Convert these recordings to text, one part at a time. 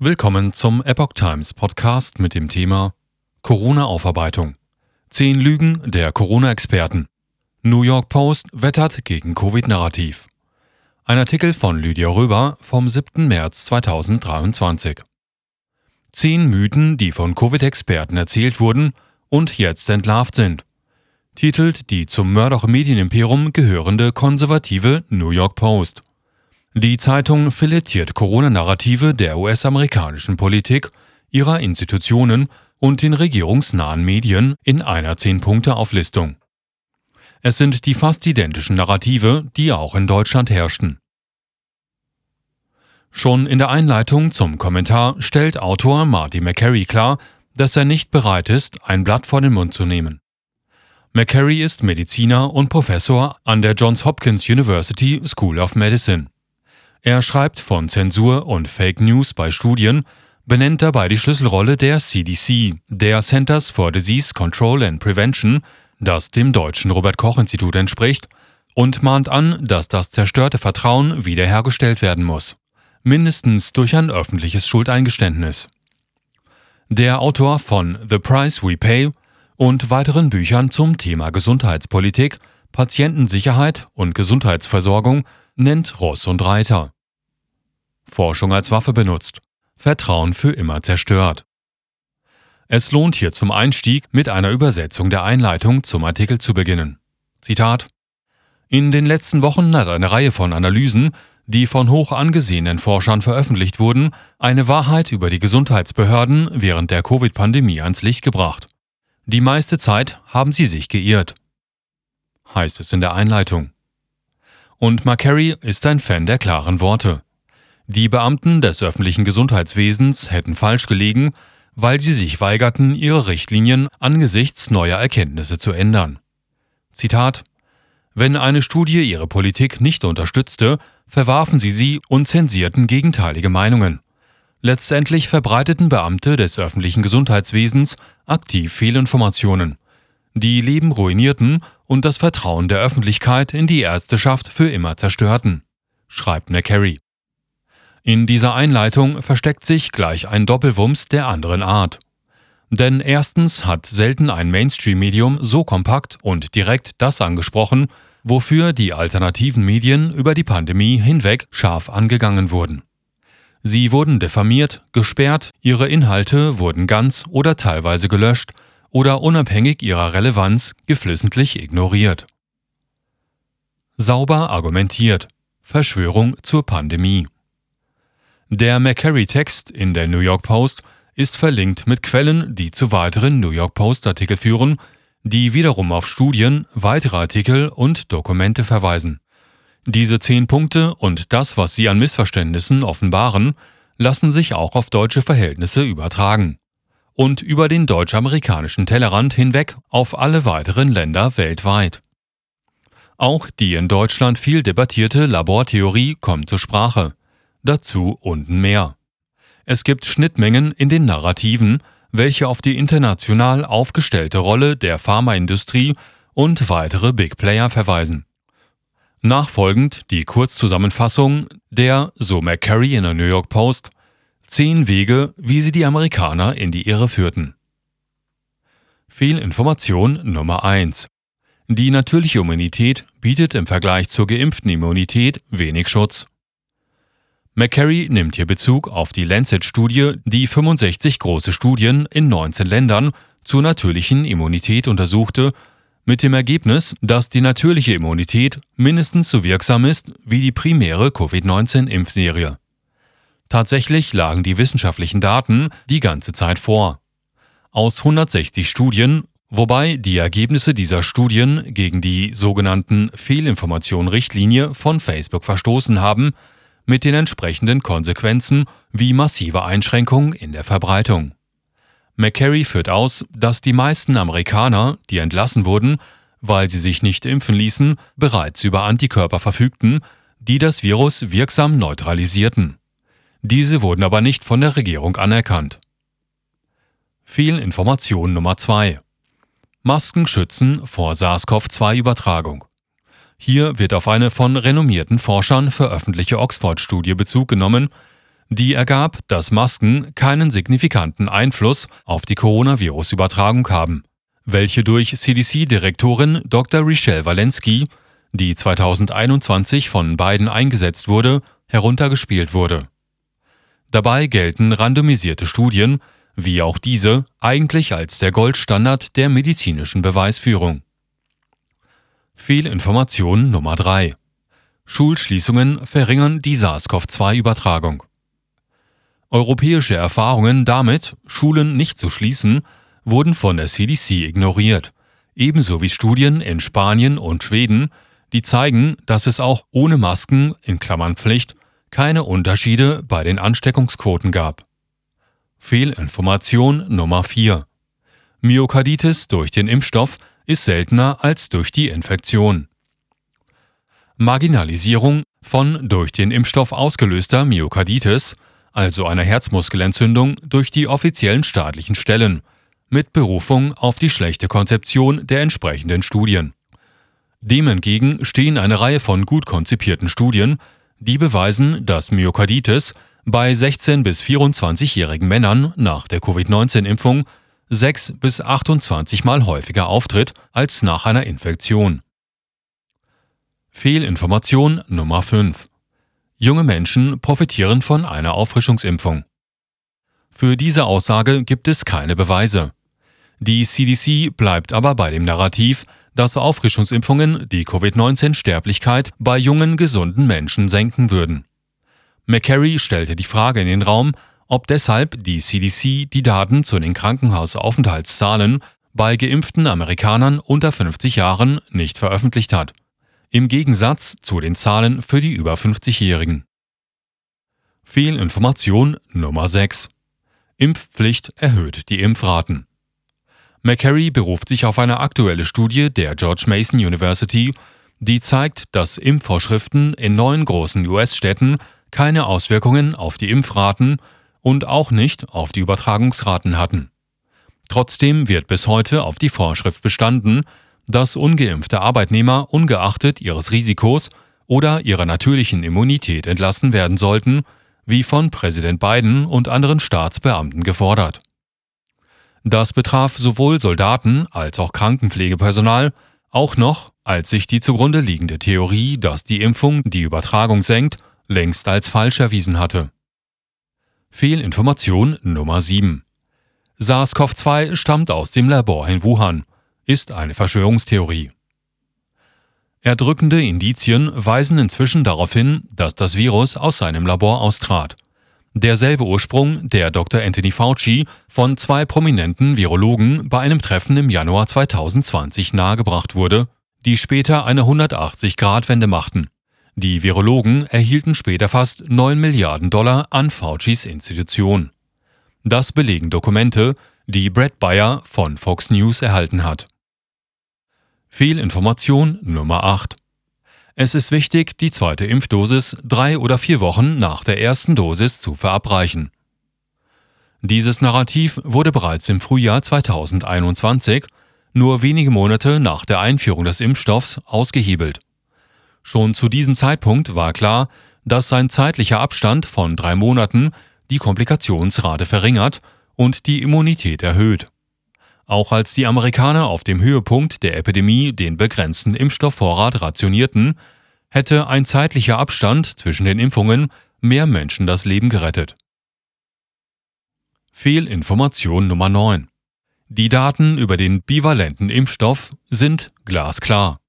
Willkommen zum Epoch Times Podcast mit dem Thema Corona-Aufarbeitung. Zehn Lügen der Corona-Experten. New York Post wettert gegen Covid-Narrativ. Ein Artikel von Lydia Röber vom 7. März 2023. Zehn Mythen, die von Covid-Experten erzählt wurden und jetzt entlarvt sind. Titelt die zum Murdoch-Medienimperium gehörende konservative New York Post. Die Zeitung filetiert Corona-Narrative der US-amerikanischen Politik, ihrer Institutionen und den regierungsnahen Medien in einer Zehn-Punkte-Auflistung. Es sind die fast identischen Narrative, die auch in Deutschland herrschten. Schon in der Einleitung zum Kommentar stellt Autor Marty McCary klar, dass er nicht bereit ist, ein Blatt vor den Mund zu nehmen. McCary ist Mediziner und Professor an der Johns Hopkins University School of Medicine. Er schreibt von Zensur und Fake News bei Studien, benennt dabei die Schlüsselrolle der CDC, der Centers for Disease Control and Prevention, das dem deutschen Robert Koch Institut entspricht, und mahnt an, dass das zerstörte Vertrauen wiederhergestellt werden muss, mindestens durch ein öffentliches Schuldeingeständnis. Der Autor von The Price We Pay und weiteren Büchern zum Thema Gesundheitspolitik, Patientensicherheit und Gesundheitsversorgung nennt Ross und Reiter. Forschung als Waffe benutzt, Vertrauen für immer zerstört. Es lohnt hier zum Einstieg mit einer Übersetzung der Einleitung zum Artikel zu beginnen. Zitat In den letzten Wochen hat eine Reihe von Analysen, die von hoch angesehenen Forschern veröffentlicht wurden, eine Wahrheit über die Gesundheitsbehörden während der Covid-Pandemie ans Licht gebracht. Die meiste Zeit haben sie sich geirrt. Heißt es in der Einleitung. Und McCary ist ein Fan der klaren Worte. Die Beamten des öffentlichen Gesundheitswesens hätten falsch gelegen, weil sie sich weigerten, ihre Richtlinien angesichts neuer Erkenntnisse zu ändern. Zitat Wenn eine Studie ihre Politik nicht unterstützte, verwarfen sie sie und zensierten gegenteilige Meinungen. Letztendlich verbreiteten Beamte des öffentlichen Gesundheitswesens aktiv Fehlinformationen, die Leben ruinierten und das Vertrauen der Öffentlichkeit in die Ärzteschaft für immer zerstörten, schreibt McCary. In dieser Einleitung versteckt sich gleich ein Doppelwumms der anderen Art. Denn erstens hat selten ein Mainstream-Medium so kompakt und direkt das angesprochen, wofür die alternativen Medien über die Pandemie hinweg scharf angegangen wurden. Sie wurden diffamiert, gesperrt, ihre Inhalte wurden ganz oder teilweise gelöscht oder unabhängig ihrer Relevanz geflissentlich ignoriert. Sauber argumentiert. Verschwörung zur Pandemie. Der McCary-Text in der New York Post ist verlinkt mit Quellen, die zu weiteren New York Post-Artikel führen, die wiederum auf Studien, weitere Artikel und Dokumente verweisen. Diese zehn Punkte und das, was sie an Missverständnissen offenbaren, lassen sich auch auf deutsche Verhältnisse übertragen. Und über den deutsch-amerikanischen Tellerrand hinweg auf alle weiteren Länder weltweit. Auch die in Deutschland viel debattierte Labortheorie kommt zur Sprache. Dazu unten mehr. Es gibt Schnittmengen in den Narrativen, welche auf die international aufgestellte Rolle der Pharmaindustrie und weitere Big Player verweisen. Nachfolgend die Kurzzusammenfassung der, so McCary in der New York Post, zehn Wege, wie sie die Amerikaner in die Irre führten. Fehlinformation Nummer 1. Die natürliche Immunität bietet im Vergleich zur geimpften Immunität wenig Schutz. McCary nimmt hier Bezug auf die Lancet-Studie, die 65 große Studien in 19 Ländern zur natürlichen Immunität untersuchte, mit dem Ergebnis, dass die natürliche Immunität mindestens so wirksam ist wie die primäre Covid-19-Impfserie. Tatsächlich lagen die wissenschaftlichen Daten die ganze Zeit vor. Aus 160 Studien, wobei die Ergebnisse dieser Studien gegen die sogenannten Fehlinformation-Richtlinie von Facebook verstoßen haben, mit den entsprechenden Konsequenzen wie massive Einschränkungen in der Verbreitung. McCary führt aus, dass die meisten Amerikaner, die entlassen wurden, weil sie sich nicht impfen ließen, bereits über Antikörper verfügten, die das Virus wirksam neutralisierten. Diese wurden aber nicht von der Regierung anerkannt. Fehlinformation Nummer 2 Masken schützen vor SARS-CoV-2-Übertragung. Hier wird auf eine von renommierten Forschern veröffentlichte Oxford-Studie Bezug genommen, Die ergab, dass Masken keinen signifikanten Einfluss auf die Coronavirus-Übertragung haben, welche durch CDC-Direktorin Dr. Richelle Walensky, die 2021 von Biden eingesetzt wurde, heruntergespielt wurde. Dabei gelten randomisierte Studien, wie auch diese, eigentlich als der Goldstandard der medizinischen Beweisführung. Fehlinformation Nummer 3. Schulschließungen verringern die SARS-CoV-2-Übertragung. Europäische Erfahrungen damit, Schulen nicht zu schließen, wurden von der CDC ignoriert, ebenso wie Studien in Spanien und Schweden, die zeigen, dass es auch ohne Masken in Klammern Pflicht keine Unterschiede bei den Ansteckungsquoten gab. Fehlinformation Nummer 4. Myokarditis durch den Impfstoff ist seltener als durch die Infektion. Marginalisierung von durch den Impfstoff ausgelöster Myokarditis, also einer Herzmuskelentzündung durch die offiziellen staatlichen Stellen, mit Berufung auf die schlechte Konzeption der entsprechenden Studien. Dem entgegen stehen eine Reihe von gut konzipierten Studien, die beweisen, dass Myokarditis bei 16 bis 24-jährigen Männern nach der Covid-19-Impfung 6 bis 28 Mal häufiger auftritt als nach einer Infektion. Fehlinformation Nummer 5. Junge Menschen profitieren von einer Auffrischungsimpfung. Für diese Aussage gibt es keine Beweise. Die CDC bleibt aber bei dem Narrativ, dass Auffrischungsimpfungen die Covid-19-Sterblichkeit bei jungen, gesunden Menschen senken würden. McCary stellte die Frage in den Raum, ob deshalb die CDC die Daten zu den Krankenhausaufenthaltszahlen bei geimpften Amerikanern unter 50 Jahren nicht veröffentlicht hat, im Gegensatz zu den Zahlen für die über 50-Jährigen. Fehlinformation Nummer 6 Impfpflicht erhöht die Impfraten. McCary beruft sich auf eine aktuelle Studie der George Mason University, die zeigt, dass Impfvorschriften in neun großen US-Städten keine Auswirkungen auf die Impfraten und auch nicht auf die Übertragungsraten hatten. Trotzdem wird bis heute auf die Vorschrift bestanden, dass ungeimpfte Arbeitnehmer ungeachtet ihres Risikos oder ihrer natürlichen Immunität entlassen werden sollten, wie von Präsident Biden und anderen Staatsbeamten gefordert. Das betraf sowohl Soldaten als auch Krankenpflegepersonal, auch noch, als sich die zugrunde liegende Theorie, dass die Impfung die Übertragung senkt, längst als falsch erwiesen hatte. Fehlinformation Nummer 7. SARS-CoV-2 stammt aus dem Labor in Wuhan, ist eine Verschwörungstheorie. Erdrückende Indizien weisen inzwischen darauf hin, dass das Virus aus seinem Labor austrat. Derselbe Ursprung, der Dr. Anthony Fauci von zwei prominenten Virologen bei einem Treffen im Januar 2020 nahegebracht wurde, die später eine 180-Grad-Wende machten. Die Virologen erhielten später fast 9 Milliarden Dollar an Faucis Institution. Das belegen Dokumente, die Brad Bayer von Fox News erhalten hat. Fehlinformation Nummer 8 es ist wichtig, die zweite Impfdosis drei oder vier Wochen nach der ersten Dosis zu verabreichen. Dieses Narrativ wurde bereits im Frühjahr 2021, nur wenige Monate nach der Einführung des Impfstoffs, ausgehebelt. Schon zu diesem Zeitpunkt war klar, dass sein zeitlicher Abstand von drei Monaten die Komplikationsrate verringert und die Immunität erhöht. Auch als die Amerikaner auf dem Höhepunkt der Epidemie den begrenzten Impfstoffvorrat rationierten, hätte ein zeitlicher Abstand zwischen den Impfungen mehr Menschen das Leben gerettet. Fehlinformation Nummer 9. Die Daten über den bivalenten Impfstoff sind glasklar.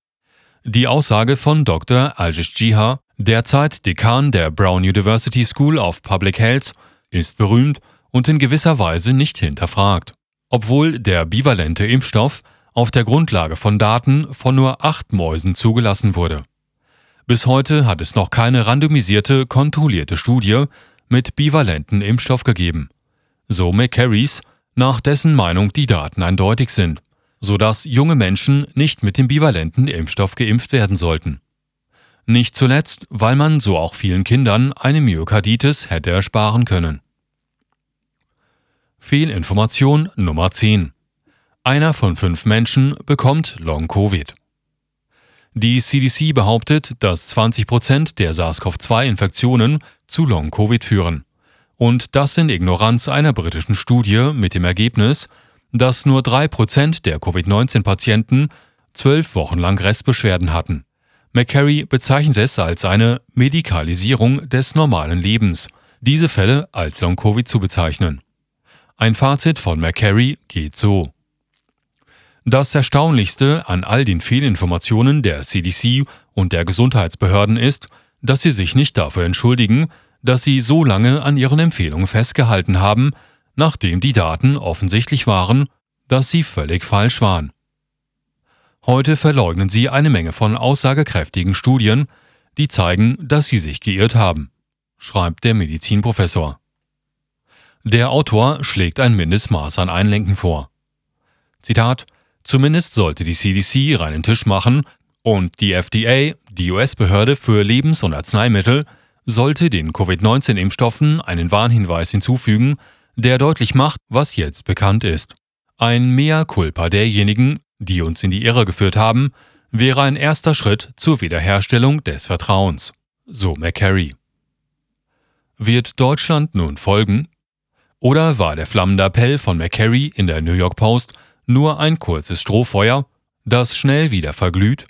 Die Aussage von Dr. Aljish Jiha, derzeit Dekan der Brown University School of Public Health, ist berühmt und in gewisser Weise nicht hinterfragt obwohl der bivalente Impfstoff auf der Grundlage von Daten von nur acht Mäusen zugelassen wurde. Bis heute hat es noch keine randomisierte, kontrollierte Studie mit bivalenten Impfstoff gegeben. So McCarrys, nach dessen Meinung die Daten eindeutig sind, sodass junge Menschen nicht mit dem bivalenten Impfstoff geimpft werden sollten. Nicht zuletzt, weil man so auch vielen Kindern eine Myokarditis hätte ersparen können. Fehlinformation Nummer 10. Einer von fünf Menschen bekommt Long-Covid. Die CDC behauptet, dass 20 Prozent der SARS-CoV-2-Infektionen zu Long-Covid führen, Und das in Ignoranz einer britischen Studie mit dem Ergebnis, dass nur 3% der Covid-19-Patienten zwölf Wochen lang Restbeschwerden hatten. McCary bezeichnet es als eine Medikalisierung des normalen Lebens, diese Fälle als Long-Covid zu bezeichnen. Ein Fazit von McCary geht so. Das Erstaunlichste an all den Fehlinformationen der CDC und der Gesundheitsbehörden ist, dass sie sich nicht dafür entschuldigen, dass sie so lange an ihren Empfehlungen festgehalten haben, nachdem die Daten offensichtlich waren, dass sie völlig falsch waren. Heute verleugnen sie eine Menge von aussagekräftigen Studien, die zeigen, dass sie sich geirrt haben, schreibt der Medizinprofessor. Der Autor schlägt ein Mindestmaß an Einlenken vor. Zitat Zumindest sollte die CDC reinen Tisch machen und die FDA, die US-Behörde für Lebens- und Arzneimittel, sollte den Covid-19-Impfstoffen einen Warnhinweis hinzufügen, der deutlich macht, was jetzt bekannt ist. Ein Mea culpa derjenigen, die uns in die Irre geführt haben, wäre ein erster Schritt zur Wiederherstellung des Vertrauens, so McCary. Wird Deutschland nun folgen? Oder war der flammende Appell von McCary in der New York Post nur ein kurzes Strohfeuer, das schnell wieder verglüht?